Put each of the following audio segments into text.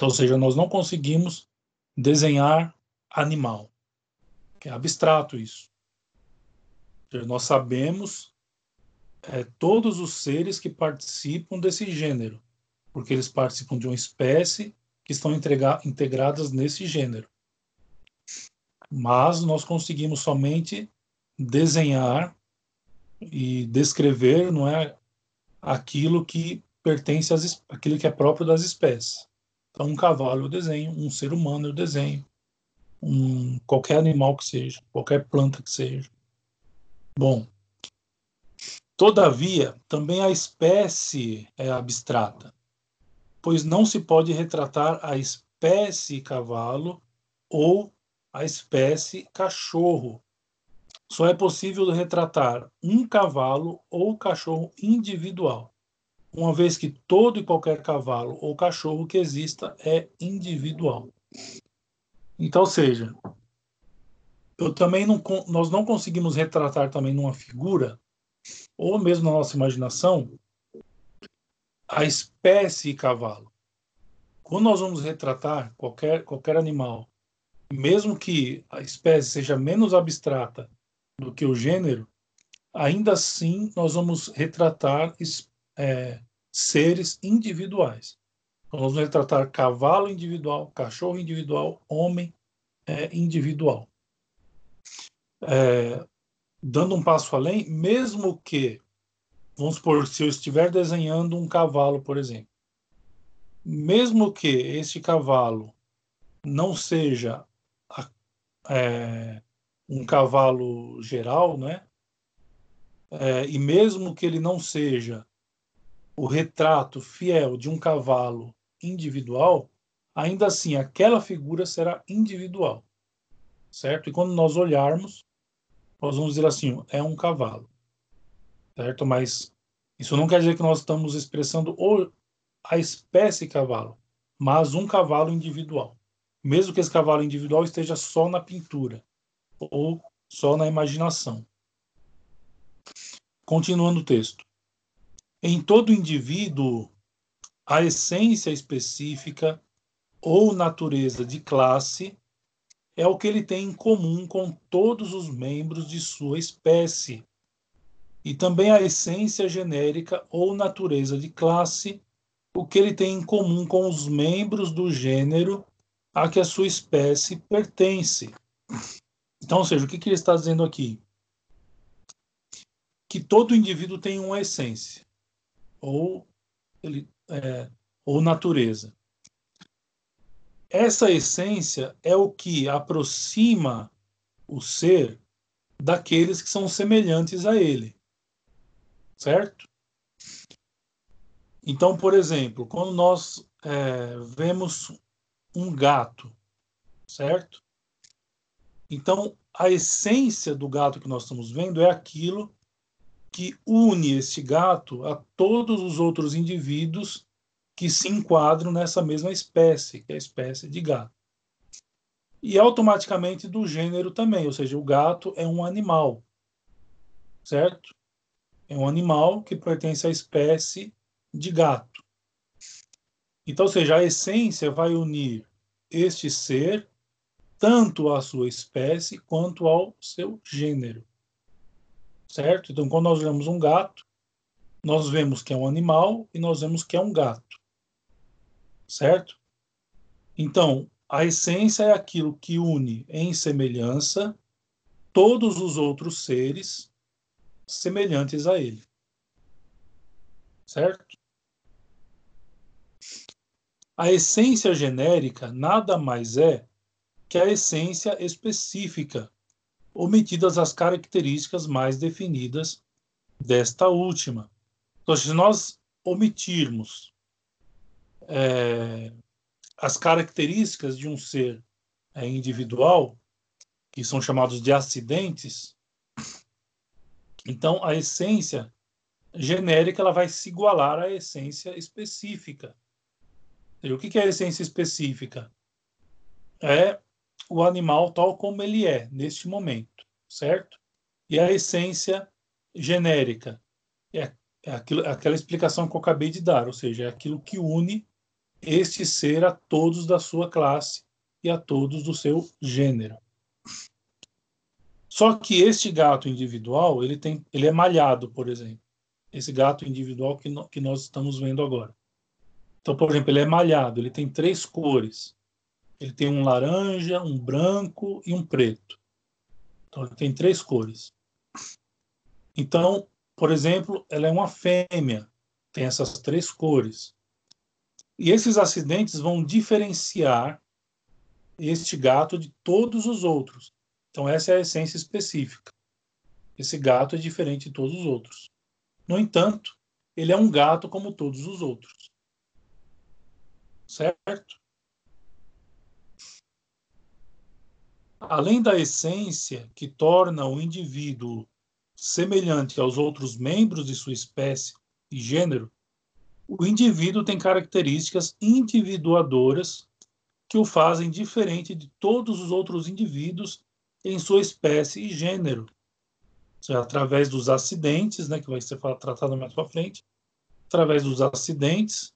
Ou seja, nós não conseguimos desenhar animal. É abstrato isso. Nós sabemos é, todos os seres que participam desse gênero, porque eles participam de uma espécie que estão integradas nesse gênero. Mas nós conseguimos somente desenhar e descrever, não é, aquilo que pertence às aquilo que é próprio das espécies. Então, um cavalo eu desenho, um ser humano eu desenho, um, qualquer animal que seja, qualquer planta que seja. Bom, todavia, também a espécie é abstrata, pois não se pode retratar a espécie cavalo ou a espécie cachorro. Só é possível retratar um cavalo ou cachorro individual, uma vez que todo e qualquer cavalo ou cachorro que exista é individual. Então, seja, eu também não, nós não conseguimos retratar também numa figura, ou mesmo na nossa imaginação, a espécie cavalo. Quando nós vamos retratar qualquer, qualquer animal, mesmo que a espécie seja menos abstrata do que o gênero, ainda assim nós vamos retratar é, seres individuais. Nós vamos retratar cavalo individual, cachorro individual, homem é, individual. É, dando um passo além, mesmo que, vamos supor, se eu estiver desenhando um cavalo, por exemplo, mesmo que este cavalo não seja é, um cavalo geral, né? É, e mesmo que ele não seja o retrato fiel de um cavalo individual, ainda assim aquela figura será individual, certo? E quando nós olharmos, nós vamos dizer assim, é um cavalo, certo? Mas isso não quer dizer que nós estamos expressando a espécie cavalo, mas um cavalo individual. Mesmo que esse cavalo individual esteja só na pintura ou só na imaginação. Continuando o texto. Em todo indivíduo a essência específica ou natureza de classe é o que ele tem em comum com todos os membros de sua espécie. E também a essência genérica ou natureza de classe, o que ele tem em comum com os membros do gênero a que a sua espécie pertence. Então, ou seja, o que, que ele está dizendo aqui? Que todo indivíduo tem uma essência, ou é, ou natureza. Essa essência é o que aproxima o ser daqueles que são semelhantes a ele. Certo? Então, por exemplo, quando nós é, vemos um gato, certo? Então, a essência do gato que nós estamos vendo é aquilo que une este gato a todos os outros indivíduos que se enquadram nessa mesma espécie, que é a espécie de gato. E automaticamente do gênero também, ou seja, o gato é um animal, certo? É um animal que pertence à espécie de gato. Então, ou seja, a essência vai unir este ser tanto à sua espécie quanto ao seu gênero certo? Então, quando nós vemos um gato, nós vemos que é um animal e nós vemos que é um gato, certo? Então, a essência é aquilo que une em semelhança todos os outros seres semelhantes a ele, certo? A essência genérica nada mais é que a essência específica omitidas as características mais definidas desta última. Então, se nós omitirmos é, as características de um ser é, individual, que são chamados de acidentes, então a essência genérica ela vai se igualar à essência específica. E o que é a essência específica? É o animal tal como ele é neste momento, certo? E a essência genérica é, é aquilo, aquela explicação que eu acabei de dar, ou seja, é aquilo que une este ser a todos da sua classe e a todos do seu gênero. Só que este gato individual, ele, tem, ele é malhado, por exemplo. Esse gato individual que, no, que nós estamos vendo agora. Então, por exemplo, ele é malhado, ele tem três cores. Ele tem um laranja, um branco e um preto. Então, ele tem três cores. Então, por exemplo, ela é uma fêmea, tem essas três cores. E esses acidentes vão diferenciar este gato de todos os outros. Então, essa é a essência específica. Esse gato é diferente de todos os outros. No entanto, ele é um gato como todos os outros. Certo? Além da essência que torna o indivíduo semelhante aos outros membros de sua espécie e gênero, o indivíduo tem características individuadoras que o fazem diferente de todos os outros indivíduos em sua espécie e gênero. Seja, através dos acidentes, né, que vai ser tratado mais para frente, através dos acidentes.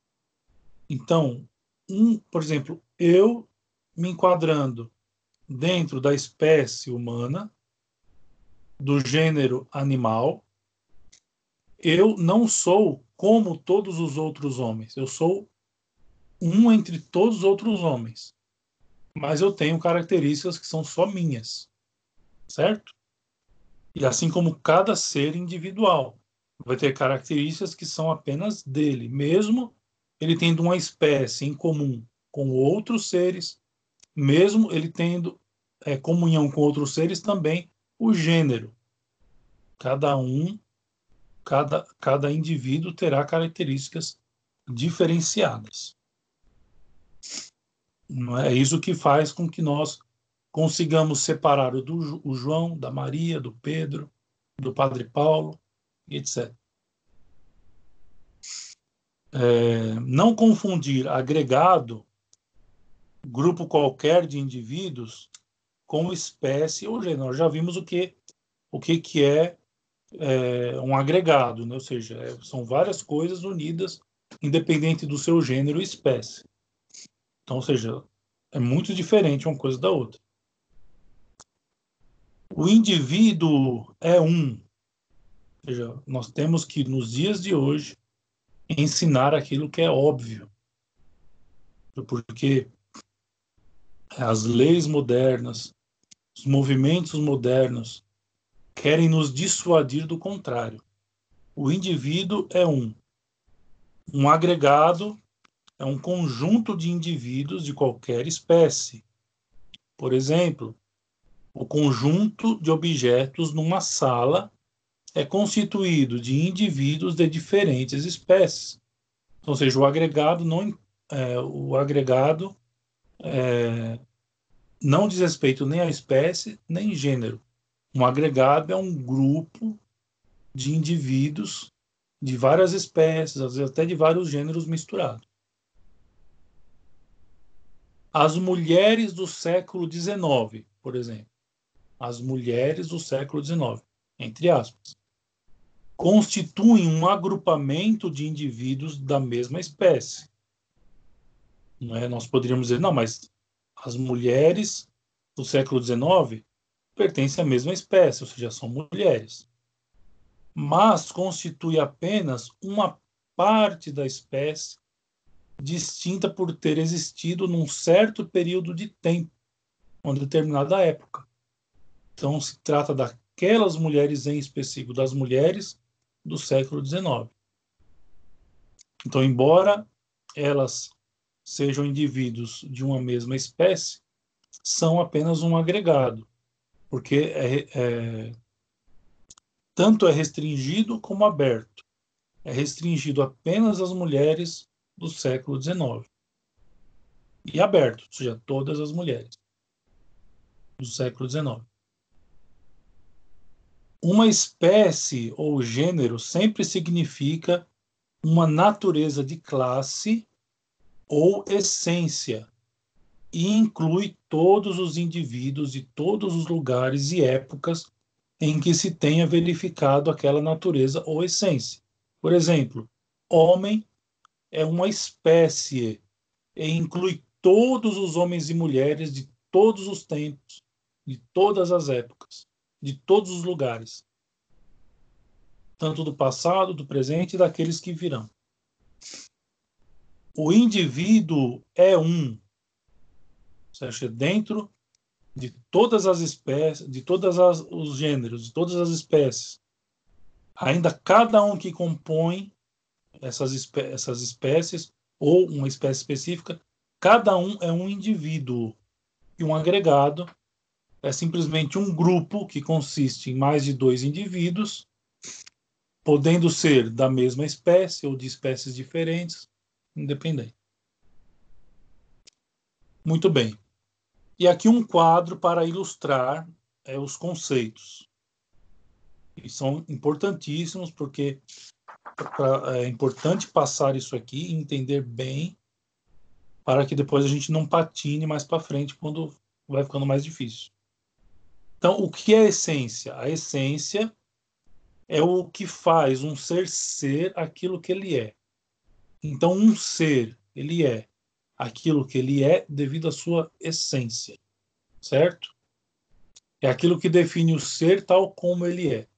Então, um, por exemplo, eu me enquadrando dentro da espécie humana, do gênero animal, eu não sou como todos os outros homens. Eu sou um entre todos os outros homens. Mas eu tenho características que são só minhas certo? E assim como cada ser individual vai ter características que são apenas dele, mesmo ele tendo uma espécie em comum com outros seres, mesmo ele tendo é, comunhão com outros seres também, o gênero. Cada um, cada, cada indivíduo terá características diferenciadas. Não é isso que faz com que nós consigamos separar o, do, o João da Maria, do Pedro, do Padre Paulo, etc. É, não confundir agregado, grupo qualquer de indivíduos, com espécie ou gênero. Nós já vimos o que, o que, que é, é um agregado, né? ou seja, é, são várias coisas unidas, independente do seu gênero e espécie. Então, ou seja, é muito diferente uma coisa da outra. O indivíduo é um. Ou seja, nós temos que, nos dias de hoje, ensinar aquilo que é óbvio. Porque as leis modernas, os movimentos modernos querem nos dissuadir do contrário. O indivíduo é um. Um agregado é um conjunto de indivíduos de qualquer espécie. Por exemplo, o conjunto de objetos numa sala é constituído de indivíduos de diferentes espécies. Ou seja, o agregado não, é, o agregado é, não diz respeito nem à espécie nem gênero. Um agregado é um grupo de indivíduos de várias espécies, às vezes até de vários gêneros misturados. As mulheres do século XIX, por exemplo, as mulheres do século XIX, entre aspas, constituem um agrupamento de indivíduos da mesma espécie. Não é? Nós poderíamos dizer, não, mas as mulheres do século XIX pertencem à mesma espécie, ou seja, são mulheres. Mas constitui apenas uma parte da espécie distinta por ter existido num certo período de tempo, uma determinada época. Então, se trata daquelas mulheres em específico, das mulheres do século XIX. Então, embora elas sejam indivíduos de uma mesma espécie, são apenas um agregado, porque é, é, tanto é restringido como aberto. É restringido apenas às mulheres do século XIX. E aberto, ou seja, todas as mulheres do século XIX. Uma espécie ou gênero sempre significa uma natureza de classe ou essência e inclui todos os indivíduos de todos os lugares e épocas em que se tenha verificado aquela natureza ou essência. Por exemplo, homem é uma espécie e inclui todos os homens e mulheres de todos os tempos, de todas as épocas, de todos os lugares, tanto do passado, do presente e daqueles que virão. O indivíduo é um, seja, dentro de todas as espécies, de todos os gêneros, de todas as espécies, ainda cada um que compõe essas, espé essas espécies ou uma espécie específica, cada um é um indivíduo. E um agregado é simplesmente um grupo que consiste em mais de dois indivíduos, podendo ser da mesma espécie ou de espécies diferentes, independente. Muito bem. E aqui um quadro para ilustrar é, os conceitos. E são importantíssimos porque pra, é importante passar isso aqui e entender bem para que depois a gente não patine mais para frente quando vai ficando mais difícil. Então, o que é a essência? A essência é o que faz um ser ser aquilo que ele é. Então, um ser, ele é aquilo que ele é devido à sua essência, certo? É aquilo que define o ser tal como ele é.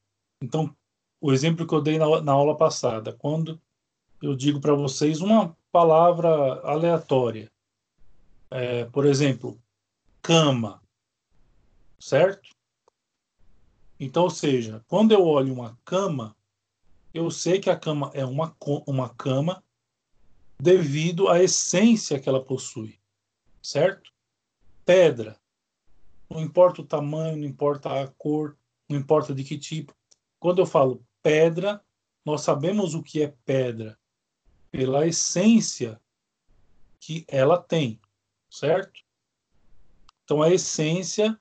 Então, o exemplo que eu dei na, na aula passada, quando eu digo para vocês uma palavra aleatória, é, por exemplo, cama, certo? Então, ou seja, quando eu olho uma cama, eu sei que a cama é uma, uma cama devido à essência que ela possui, certo? Pedra, não importa o tamanho, não importa a cor, não importa de que tipo. Quando eu falo pedra, nós sabemos o que é pedra pela essência que ela tem, certo? Então a essência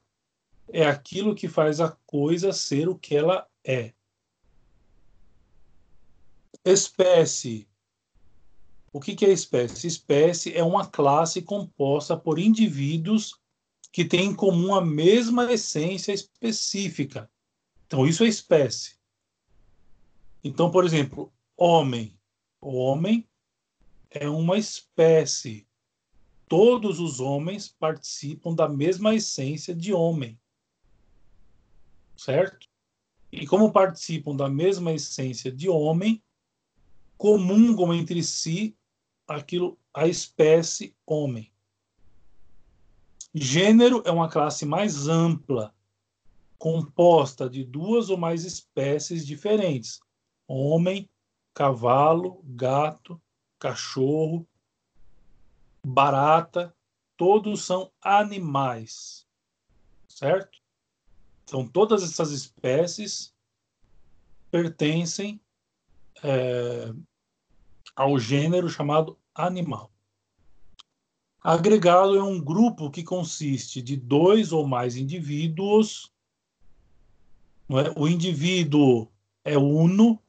é aquilo que faz a coisa ser o que ela é. Espécie. O que, que é espécie? Espécie é uma classe composta por indivíduos que têm em comum a mesma essência específica. Então, isso é espécie. Então, por exemplo, homem. O homem é uma espécie. Todos os homens participam da mesma essência de homem certo? E como participam da mesma essência de homem, comungam entre si aquilo a espécie homem. Gênero é uma classe mais ampla, composta de duas ou mais espécies diferentes: homem, cavalo, gato, cachorro, barata, todos são animais, certo? Então, todas essas espécies pertencem é, ao gênero chamado animal. Agregado é um grupo que consiste de dois ou mais indivíduos. É? O indivíduo é uno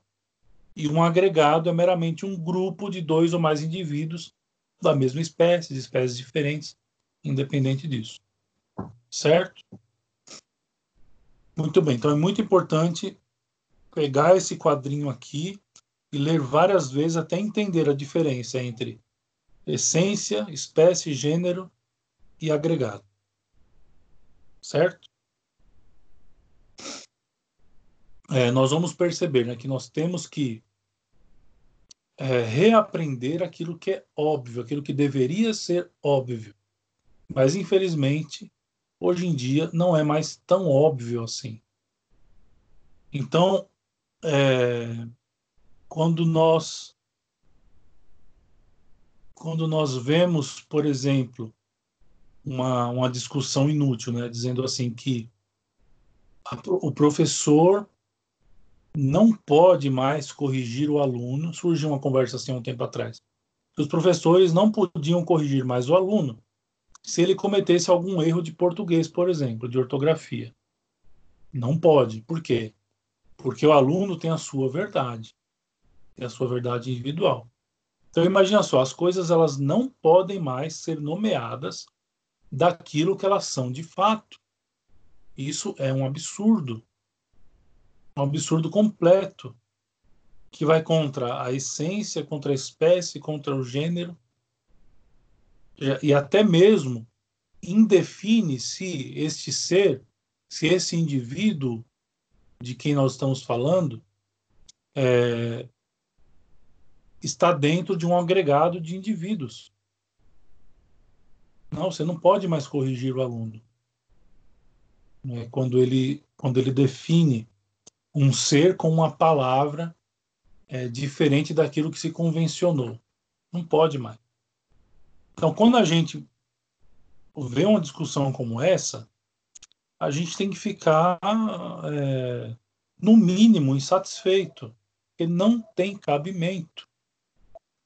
e um agregado é meramente um grupo de dois ou mais indivíduos da mesma espécie, de espécies diferentes, independente disso. Certo? Muito bem, então é muito importante pegar esse quadrinho aqui e ler várias vezes até entender a diferença entre essência, espécie, gênero e agregado. Certo? É, nós vamos perceber né, que nós temos que é, reaprender aquilo que é óbvio, aquilo que deveria ser óbvio. Mas, infelizmente, hoje em dia não é mais tão óbvio assim. Então, é, quando nós quando nós vemos, por exemplo, uma, uma discussão inútil, né, dizendo assim que a, o professor não pode mais corrigir o aluno. Surgiu uma conversa assim um tempo atrás. Os professores não podiam corrigir mais o aluno se ele cometesse algum erro de português, por exemplo, de ortografia. Não pode. Por quê? Porque o aluno tem a sua verdade, tem a sua verdade individual. Então imagina só, as coisas elas não podem mais ser nomeadas daquilo que elas são de fato. Isso é um absurdo. Um absurdo completo que vai contra a essência, contra a espécie, contra o gênero e até mesmo indefine se este ser, se esse indivíduo de quem nós estamos falando é, está dentro de um agregado de indivíduos. Não, você não pode mais corrigir o aluno. É, quando, ele, quando ele define um ser com uma palavra é, diferente daquilo que se convencionou. Não pode mais. Então, quando a gente vê uma discussão como essa, a gente tem que ficar, é, no mínimo, insatisfeito, porque não tem cabimento.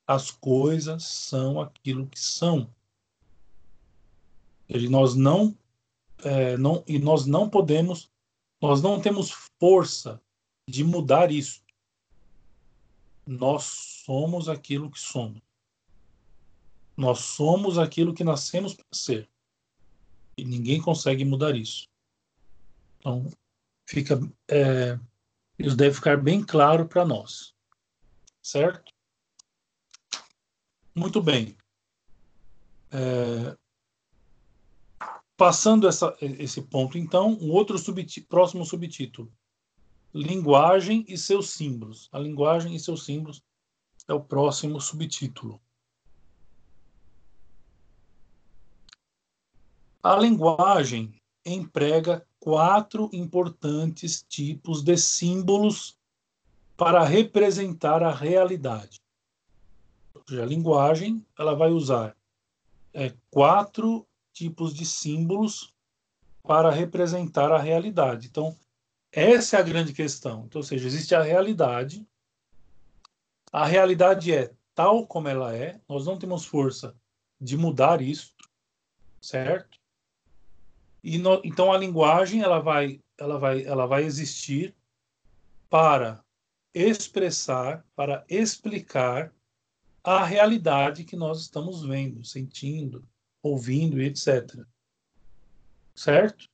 As coisas são aquilo que são. E nós não, é, não e nós não podemos, nós não temos força de mudar isso. Nós somos aquilo que somos. Nós somos aquilo que nascemos para ser. E ninguém consegue mudar isso. Então, fica, é, isso deve ficar bem claro para nós. Certo? Muito bem. É, passando essa, esse ponto, então, um outro subti próximo subtítulo: Linguagem e seus símbolos. A linguagem e seus símbolos é o próximo subtítulo. A linguagem emprega quatro importantes tipos de símbolos para representar a realidade. A linguagem ela vai usar é, quatro tipos de símbolos para representar a realidade. Então, essa é a grande questão. Então, ou seja, existe a realidade. A realidade é tal como ela é. Nós não temos força de mudar isso, certo? E no, então a linguagem ela vai, ela vai, ela vai existir para expressar, para explicar a realidade que nós estamos vendo, sentindo, ouvindo etc. Certo?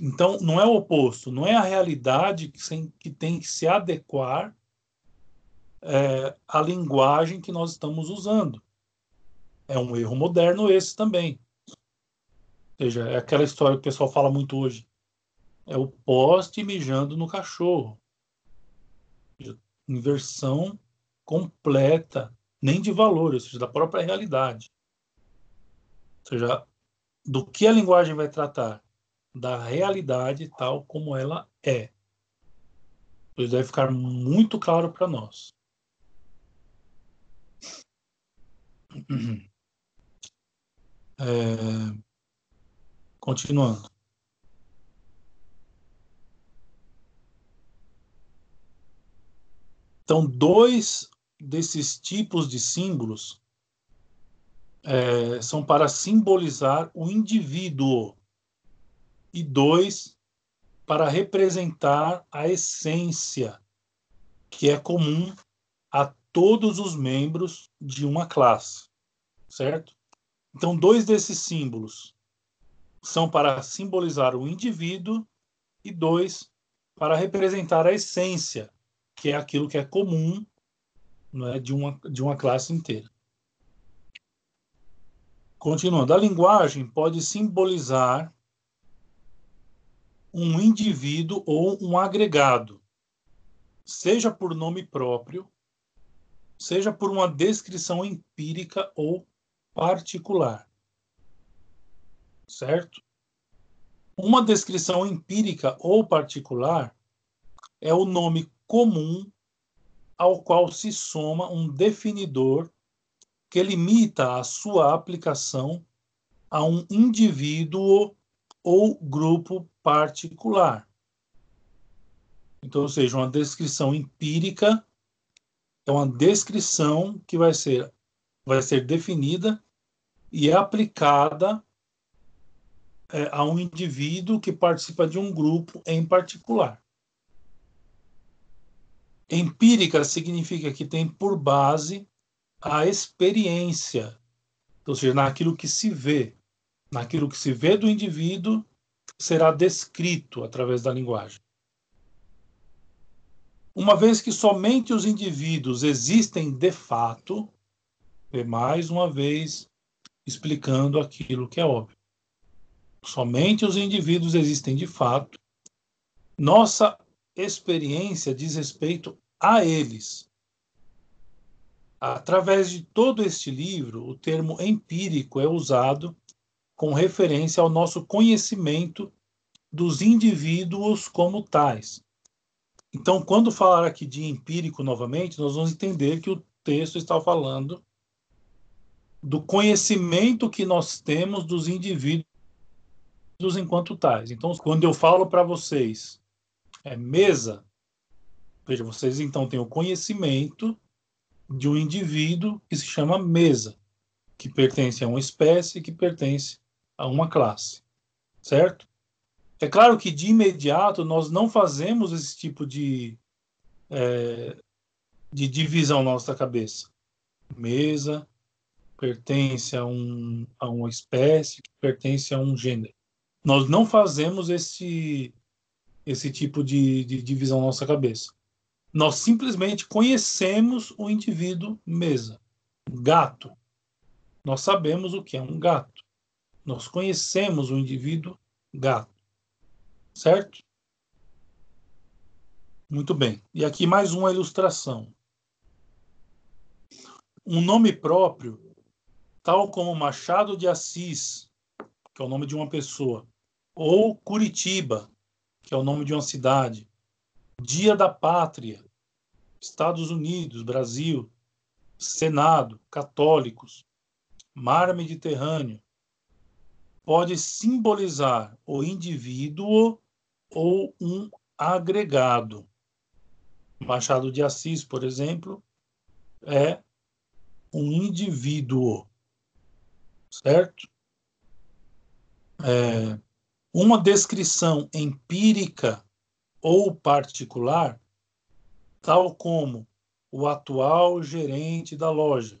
Então, não é o oposto, não é a realidade que tem que se adequar é, à linguagem que nós estamos usando. É um erro moderno esse também. Ou seja, é aquela história que o pessoal fala muito hoje. É o poste mijando no cachorro. Inversão completa, nem de valor, ou seja, da própria realidade. Ou seja, do que a linguagem vai tratar? Da realidade tal como ela é. Isso deve ficar muito claro para nós. É... Continuando. Então, dois desses tipos de símbolos é, são para simbolizar o indivíduo e dois para representar a essência que é comum a todos os membros de uma classe, certo? Então, dois desses símbolos são para simbolizar o indivíduo e dois para representar a essência, que é aquilo que é comum não é, de, uma, de uma classe inteira. Continuando, a linguagem pode simbolizar um indivíduo ou um agregado, seja por nome próprio, seja por uma descrição empírica ou particular. Certo? Uma descrição empírica ou particular é o nome comum ao qual se soma um definidor que limita a sua aplicação a um indivíduo ou grupo particular. Então, ou seja, uma descrição empírica é uma descrição que vai ser vai ser definida e é aplicada é, a um indivíduo que participa de um grupo em particular. Empírica significa que tem por base a experiência, ou seja, naquilo que se vê, naquilo que se vê do indivíduo, será descrito através da linguagem. Uma vez que somente os indivíduos existem de fato, mais uma vez explicando aquilo que é óbvio. Somente os indivíduos existem de fato. Nossa experiência diz respeito a eles. Através de todo este livro, o termo empírico é usado com referência ao nosso conhecimento dos indivíduos como tais. Então, quando falar aqui de empírico novamente, nós vamos entender que o texto está falando do conhecimento que nós temos dos indivíduos enquanto tais. Então, quando eu falo para vocês é mesa, veja, vocês então têm o conhecimento de um indivíduo que se chama mesa, que pertence a uma espécie, que pertence a uma classe, certo? É claro que de imediato nós não fazemos esse tipo de, é, de divisão na nossa cabeça. Mesa, pertence a, um, a uma espécie, que pertence a um gênero. Nós não fazemos esse, esse tipo de, de divisão na nossa cabeça. Nós simplesmente conhecemos o indivíduo mesa. Gato. Nós sabemos o que é um gato. Nós conhecemos o indivíduo gato. Certo? Muito bem. E aqui mais uma ilustração. Um nome próprio tal como Machado de Assis, que é o nome de uma pessoa, ou Curitiba, que é o nome de uma cidade, Dia da Pátria, Estados Unidos, Brasil, Senado, católicos, mar Mediterrâneo, pode simbolizar o indivíduo ou um agregado. Machado de Assis, por exemplo, é um indivíduo certo? É, uma descrição empírica ou particular, tal como o atual gerente da loja,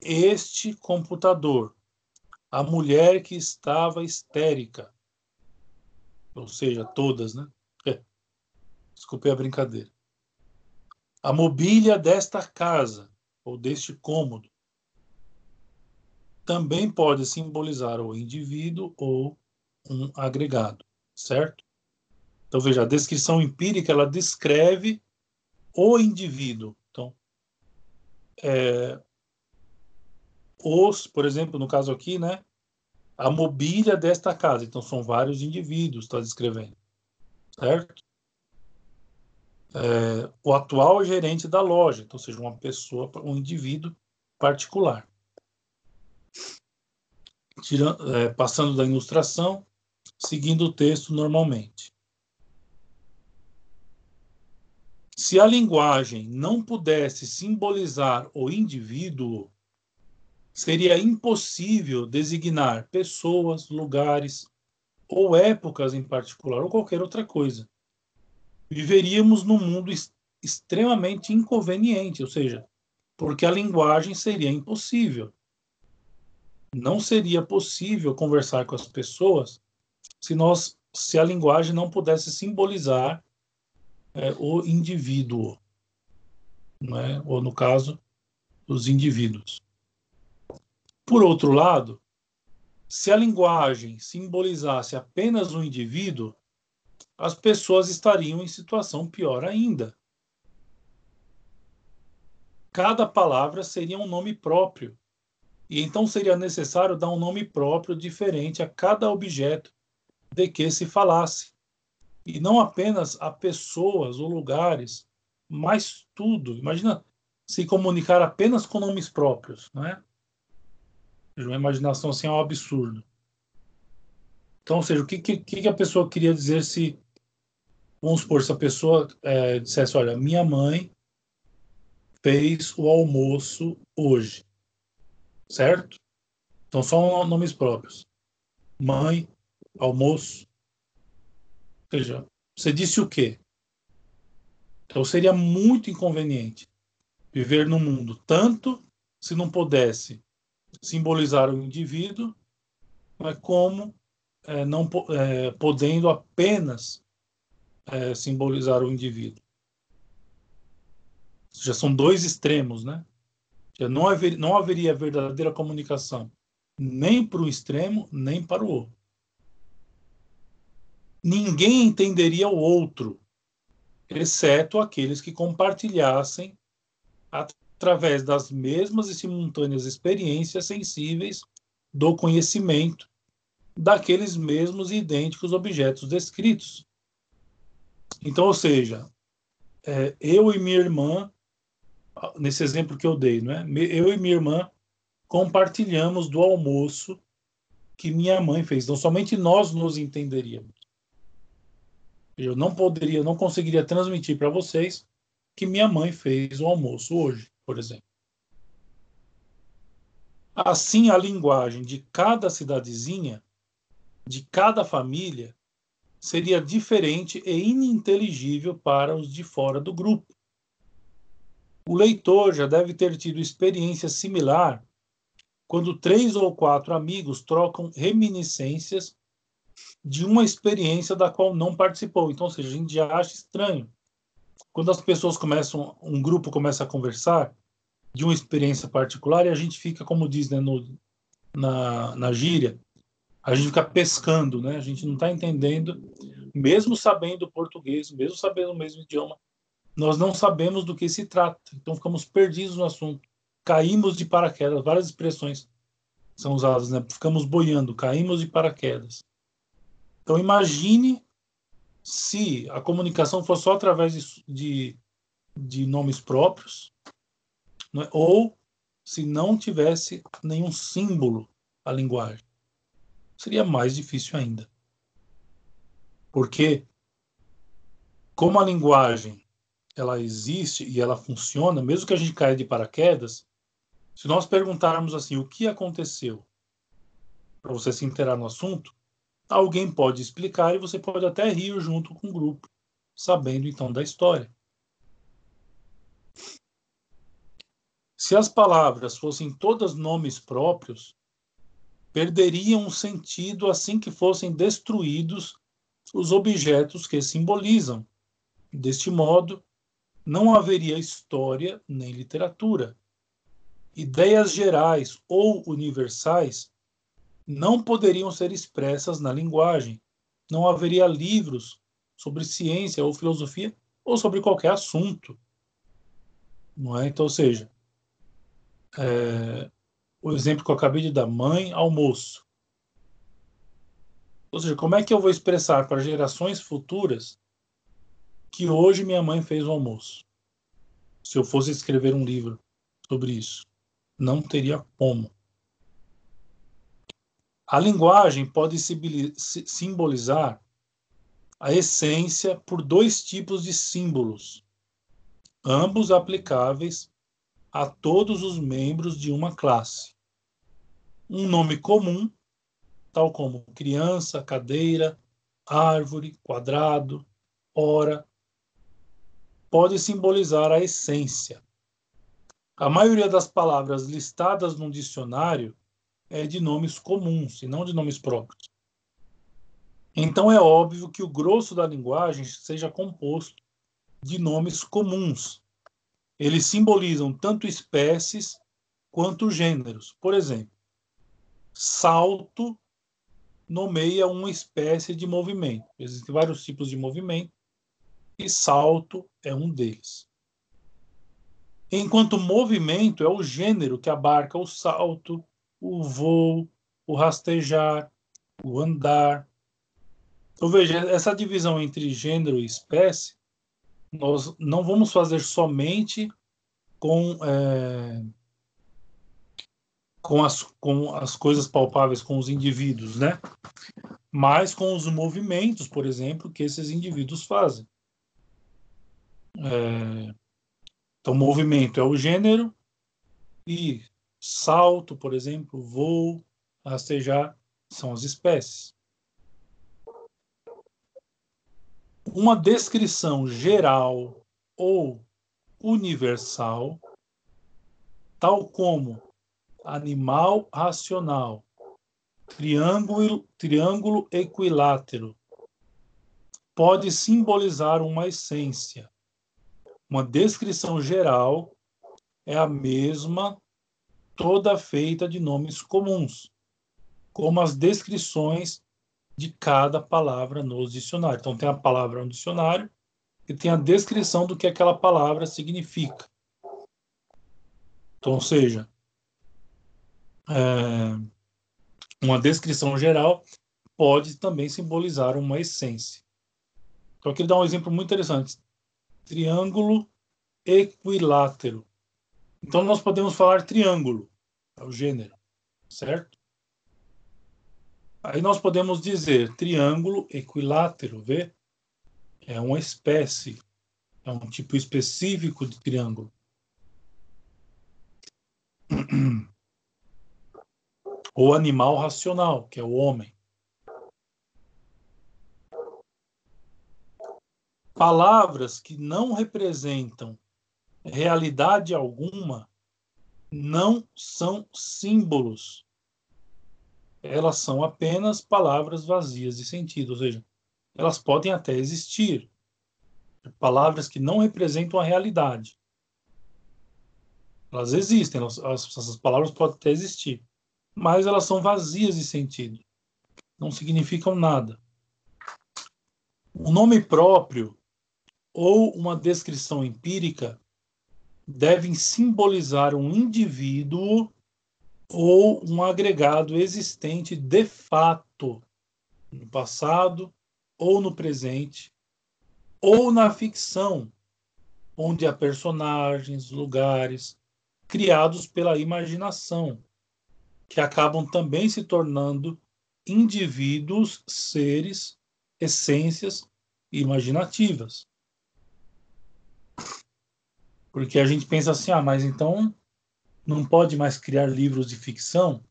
este computador, a mulher que estava histérica, ou seja, todas, né? É. Desculpe a brincadeira. A mobília desta casa, ou deste cômodo, também pode simbolizar o indivíduo ou um agregado, certo? Então veja, a descrição empírica ela descreve o indivíduo. Então, é, os, por exemplo, no caso aqui, né, a mobília desta casa. Então são vários indivíduos, está descrevendo, certo? É, o atual gerente da loja, então seja uma pessoa, um indivíduo particular tirando, é, passando da ilustração, seguindo o texto normalmente. Se a linguagem não pudesse simbolizar o indivíduo, seria impossível designar pessoas, lugares ou épocas em particular, ou qualquer outra coisa. Viveríamos num mundo extremamente inconveniente, ou seja, porque a linguagem seria impossível não seria possível conversar com as pessoas se nós se a linguagem não pudesse simbolizar é, o indivíduo, né? ou no caso, os indivíduos. Por outro lado, se a linguagem simbolizasse apenas o indivíduo, as pessoas estariam em situação pior ainda. Cada palavra seria um nome próprio e então seria necessário dar um nome próprio diferente a cada objeto de que se falasse. E não apenas a pessoas ou lugares, mas tudo. Imagina se comunicar apenas com nomes próprios, não é? Uma imaginação assim é um absurdo. Então, ou seja, o que, que, que a pessoa queria dizer se, vamos supor, se a pessoa é, dissesse, olha, minha mãe fez o almoço hoje certo? Então, só nomes próprios. Mãe, almoço. Ou seja, você disse o quê? Então, seria muito inconveniente viver no mundo, tanto se não pudesse simbolizar o indivíduo, mas como é, não é, podendo apenas é, simbolizar o indivíduo. Já são dois extremos, né? Não, haver, não haveria verdadeira comunicação nem para um extremo, nem para o outro. Ninguém entenderia o outro, exceto aqueles que compartilhassem através das mesmas e simultâneas experiências sensíveis do conhecimento daqueles mesmos e idênticos objetos descritos. Então, ou seja, é, eu e minha irmã, nesse exemplo que eu dei, não é? eu e minha irmã compartilhamos do almoço que minha mãe fez. Então, somente nós nos entenderíamos. Eu não poderia, não conseguiria transmitir para vocês que minha mãe fez o almoço hoje, por exemplo. Assim, a linguagem de cada cidadezinha, de cada família, seria diferente e ininteligível para os de fora do grupo. O leitor já deve ter tido experiência similar quando três ou quatro amigos trocam reminiscências de uma experiência da qual não participou. Então, ou seja, a gente já acha estranho. Quando as pessoas começam, um grupo começa a conversar de uma experiência particular e a gente fica, como diz né, no, na, na gíria, a gente fica pescando, né? A gente não está entendendo, mesmo sabendo português, mesmo sabendo o mesmo idioma, nós não sabemos do que se trata. Então ficamos perdidos no assunto. Caímos de paraquedas, várias expressões são usadas, né? Ficamos boiando, caímos de paraquedas. Então imagine se a comunicação for só através de, de, de nomes próprios, né? ou se não tivesse nenhum símbolo a linguagem seria mais difícil ainda. Porque como a linguagem ela existe e ela funciona, mesmo que a gente caia de paraquedas, se nós perguntarmos assim, o que aconteceu, para você se interar no assunto, alguém pode explicar e você pode até rir junto com o grupo, sabendo então da história. Se as palavras fossem todas nomes próprios, perderiam o sentido assim que fossem destruídos os objetos que simbolizam. Deste modo, não haveria história nem literatura. Ideias gerais ou universais não poderiam ser expressas na linguagem. Não haveria livros sobre ciência ou filosofia ou sobre qualquer assunto. Não é? Então, ou seja, é, o exemplo que eu acabei de dar, mãe, almoço. Ou seja, como é que eu vou expressar para gerações futuras que hoje minha mãe fez o almoço? Se eu fosse escrever um livro sobre isso, não teria como. A linguagem pode simbolizar a essência por dois tipos de símbolos, ambos aplicáveis a todos os membros de uma classe. Um nome comum, tal como criança, cadeira, árvore, quadrado, hora, pode simbolizar a essência. A maioria das palavras listadas num dicionário é de nomes comuns e não de nomes próprios. Então é óbvio que o grosso da linguagem seja composto de nomes comuns, eles simbolizam tanto espécies quanto gêneros. Por exemplo, salto nomeia uma espécie de movimento. Existem vários tipos de movimento e salto é um deles. Enquanto movimento é o gênero que abarca o salto, o voo, o rastejar, o andar. Então veja, essa divisão entre gênero e espécie nós não vamos fazer somente com, é, com, as, com as coisas palpáveis, com os indivíduos, né? Mas com os movimentos, por exemplo, que esses indivíduos fazem. É, então, movimento é o gênero e salto, por exemplo, voo, rastejar, são as espécies. uma descrição geral ou universal, tal como animal racional, triângulo, triângulo equilátero, pode simbolizar uma essência. Uma descrição geral é a mesma toda feita de nomes comuns, como as descrições de cada palavra nos dicionários. Então, tem a palavra no dicionário e tem a descrição do que aquela palavra significa. Então, ou seja, é, uma descrição geral pode também simbolizar uma essência. Então, aqui dá um exemplo muito interessante. Triângulo equilátero. Então, nós podemos falar triângulo, é o gênero, certo? Aí nós podemos dizer triângulo equilátero, vê? É uma espécie, é um tipo específico de triângulo. O animal racional, que é o homem. Palavras que não representam realidade alguma não são símbolos elas são apenas palavras vazias de sentido, ou seja, elas podem até existir, palavras que não representam a realidade. Elas existem, elas, essas palavras podem até existir, mas elas são vazias de sentido, não significam nada. O nome próprio ou uma descrição empírica devem simbolizar um indivíduo ou um agregado existente de fato no passado ou no presente ou na ficção, onde há personagens, lugares criados pela imaginação, que acabam também se tornando indivíduos, seres, essências imaginativas. Porque a gente pensa assim, ah, mas então não pode mais criar livros de ficção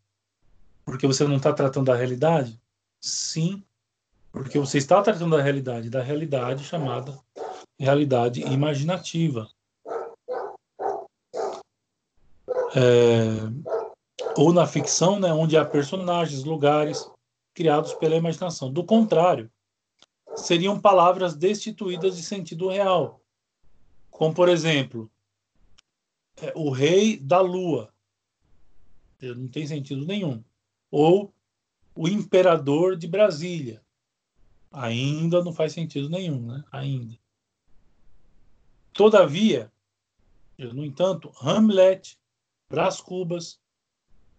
porque você não está tratando da realidade? Sim, porque você está tratando da realidade, da realidade chamada realidade imaginativa. É, ou na ficção, né, onde há personagens, lugares criados pela imaginação. Do contrário, seriam palavras destituídas de sentido real. Como, por exemplo, é, o rei da lua. Não tem sentido nenhum. Ou o imperador de Brasília. Ainda não faz sentido nenhum, né? Ainda. Todavia, no entanto, Hamlet, Brás Cubas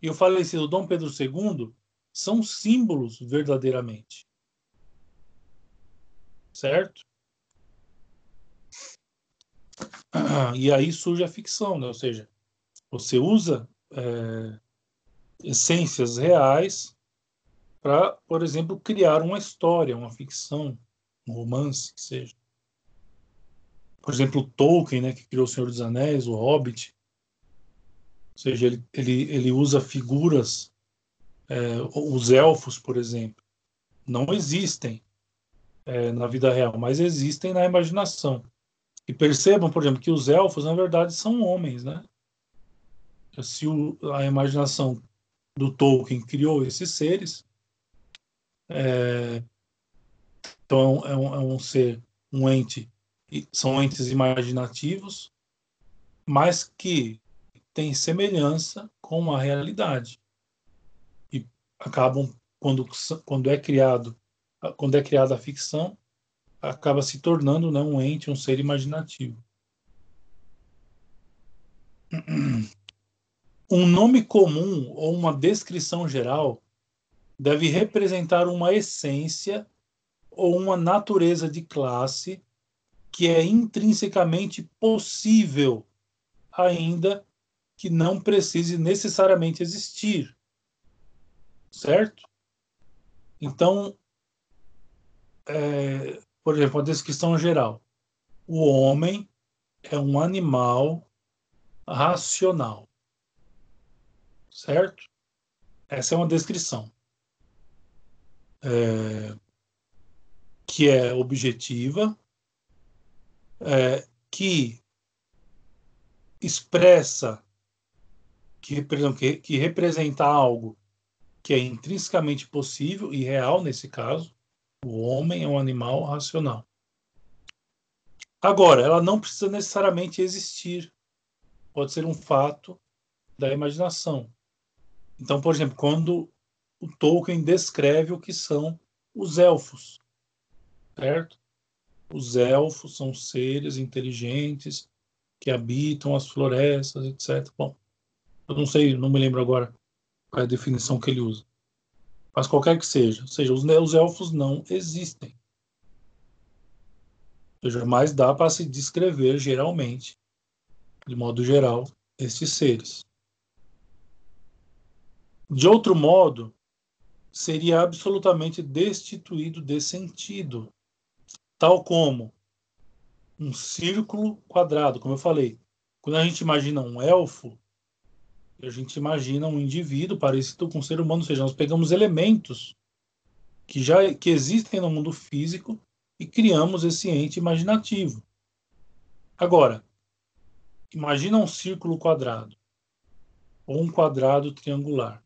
e o falecido Dom Pedro II são símbolos verdadeiramente. Certo? E aí surge a ficção, né? ou seja, você usa é, essências reais para, por exemplo, criar uma história, uma ficção, um romance, que seja. Por exemplo, Tolkien, né, que criou O Senhor dos Anéis, O Hobbit. Ou seja, ele, ele, ele usa figuras, é, os elfos, por exemplo, não existem é, na vida real, mas existem na imaginação. E percebam, por exemplo, que os elfos, na verdade, são homens, né? Se o, a imaginação do Tolkien criou esses seres, é, então é um, é um ser, um ente, são entes imaginativos, mas que têm semelhança com a realidade e acabam quando quando é criado quando é criada a ficção acaba se tornando né, um ente, um ser imaginativo. Um nome comum ou uma descrição geral deve representar uma essência ou uma natureza de classe que é intrinsecamente possível, ainda que não precise necessariamente existir. Certo? Então, é, por exemplo, a descrição geral. O homem é um animal racional. Certo? Essa é uma descrição. É, que é objetiva, é, que expressa, que, perdão, que, que representa algo que é intrinsecamente possível e real nesse caso, o homem é um animal racional. Agora, ela não precisa necessariamente existir. Pode ser um fato da imaginação. Então, por exemplo, quando o Tolkien descreve o que são os elfos, certo? Os elfos são seres inteligentes que habitam as florestas, etc. Bom, eu não sei, não me lembro agora qual é a definição que ele usa. Mas qualquer que seja, ou seja, os, os elfos não existem. Ou seja, mais dá para se descrever geralmente, de modo geral, esses seres. De outro modo, seria absolutamente destituído de sentido, tal como um círculo quadrado, como eu falei. Quando a gente imagina um elfo, a gente imagina um indivíduo parecido com um ser humano, ou seja, nós pegamos elementos que já que existem no mundo físico e criamos esse ente imaginativo. Agora, imagina um círculo quadrado ou um quadrado triangular.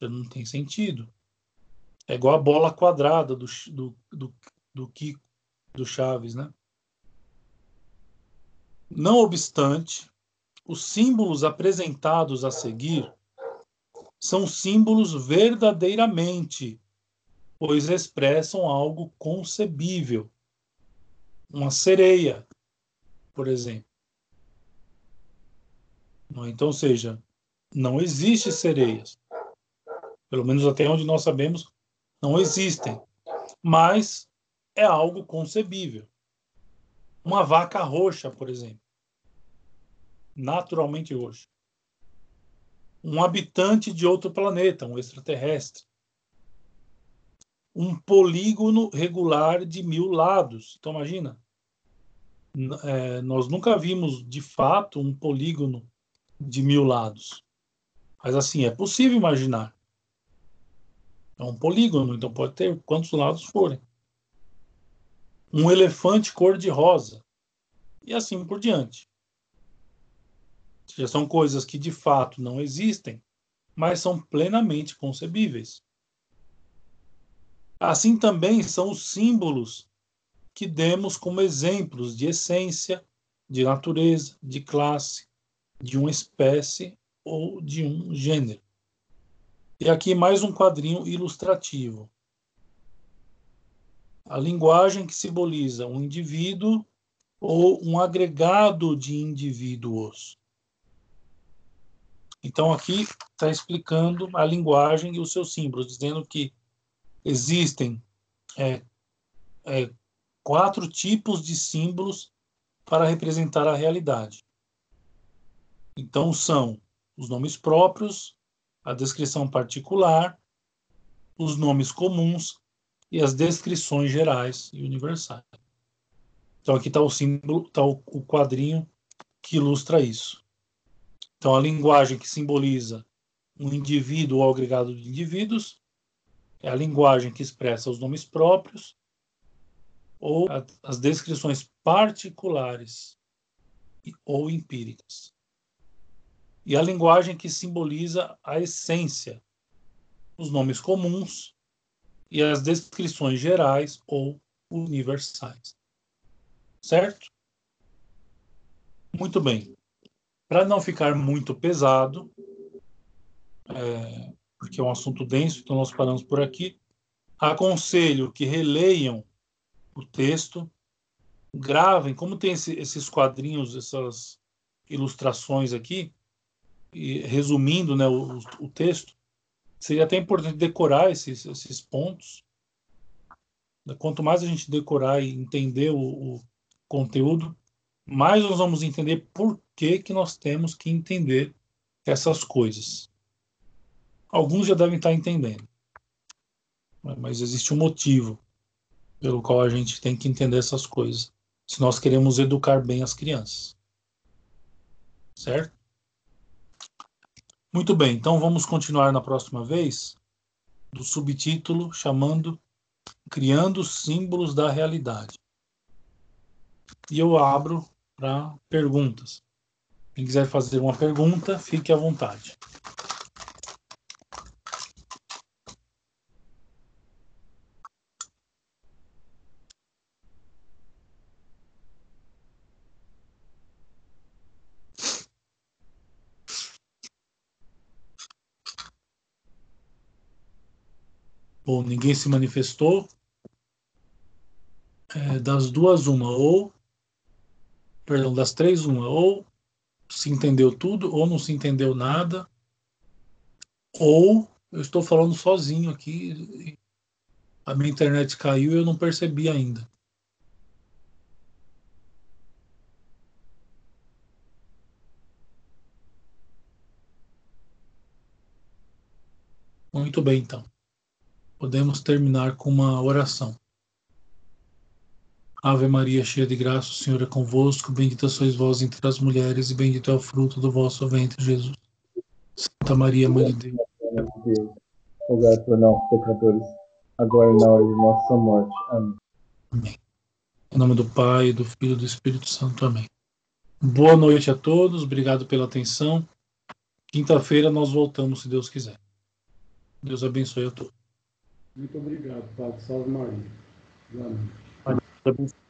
Já não tem sentido. É igual a bola quadrada do, do, do, do Kiko, do Chaves, né? Não obstante, os símbolos apresentados a seguir são símbolos verdadeiramente, pois expressam algo concebível. Uma sereia, por exemplo. Então, ou seja, não existe sereias. Pelo menos até onde nós sabemos, não existem. Mas é algo concebível. Uma vaca roxa, por exemplo naturalmente hoje. Um habitante de outro planeta, um extraterrestre. Um polígono regular de mil lados. Então, imagina. É, nós nunca vimos de fato um polígono de mil lados. Mas assim, é possível imaginar. É um polígono, então pode ter quantos lados forem. Um elefante cor-de-rosa. E assim por diante seja, são coisas que de fato não existem, mas são plenamente concebíveis. Assim também são os símbolos que demos como exemplos de essência, de natureza, de classe, de uma espécie ou de um gênero. E aqui mais um quadrinho ilustrativo. A linguagem que simboliza um indivíduo ou um agregado de indivíduos. Então, aqui está explicando a linguagem e os seus símbolos, dizendo que existem é, é, quatro tipos de símbolos para representar a realidade. Então, são os nomes próprios, a descrição particular, os nomes comuns e as descrições gerais e universais. Então, aqui está o símbolo, está o quadrinho que ilustra isso. Então, a linguagem que simboliza um indivíduo ou agregado de indivíduos é a linguagem que expressa os nomes próprios ou as descrições particulares ou empíricas. E a linguagem que simboliza a essência, os nomes comuns e as descrições gerais ou universais. Certo? Muito bem. Para não ficar muito pesado, é, porque é um assunto denso, então nós paramos por aqui. Aconselho que releiam o texto, gravem, como tem esse, esses quadrinhos, essas ilustrações aqui, e resumindo né, o, o texto, seria até importante decorar esses, esses pontos. Quanto mais a gente decorar e entender o, o conteúdo, mais nós vamos entender por que, que nós temos que entender essas coisas. Alguns já devem estar entendendo, mas existe um motivo pelo qual a gente tem que entender essas coisas, se nós queremos educar bem as crianças. Certo? Muito bem, então vamos continuar na próxima vez do subtítulo chamando Criando Símbolos da Realidade. E eu abro para perguntas. Quem quiser fazer uma pergunta, fique à vontade. Bom, ninguém se manifestou. É, das duas, uma, ou. Perdão, das três, uma, ou se entendeu tudo, ou não se entendeu nada, ou eu estou falando sozinho aqui, a minha internet caiu e eu não percebi ainda. Muito bem, então. Podemos terminar com uma oração. Ave Maria, cheia de graça, o Senhor é convosco. Bendita sois vós entre as mulheres, e bendito é o fruto do vosso ventre, Jesus. Santa Maria, Mãe de Deus. Rogai por nós, pecadores, agora e na hora de nossa morte. Amém. Amém. Em nome do Pai, do Filho e do Espírito Santo. Amém. Boa noite a todos, obrigado pela atenção. Quinta-feira nós voltamos, se Deus quiser. Deus abençoe a todos. Muito obrigado, Padre. Salve Maria. Boa noite. The.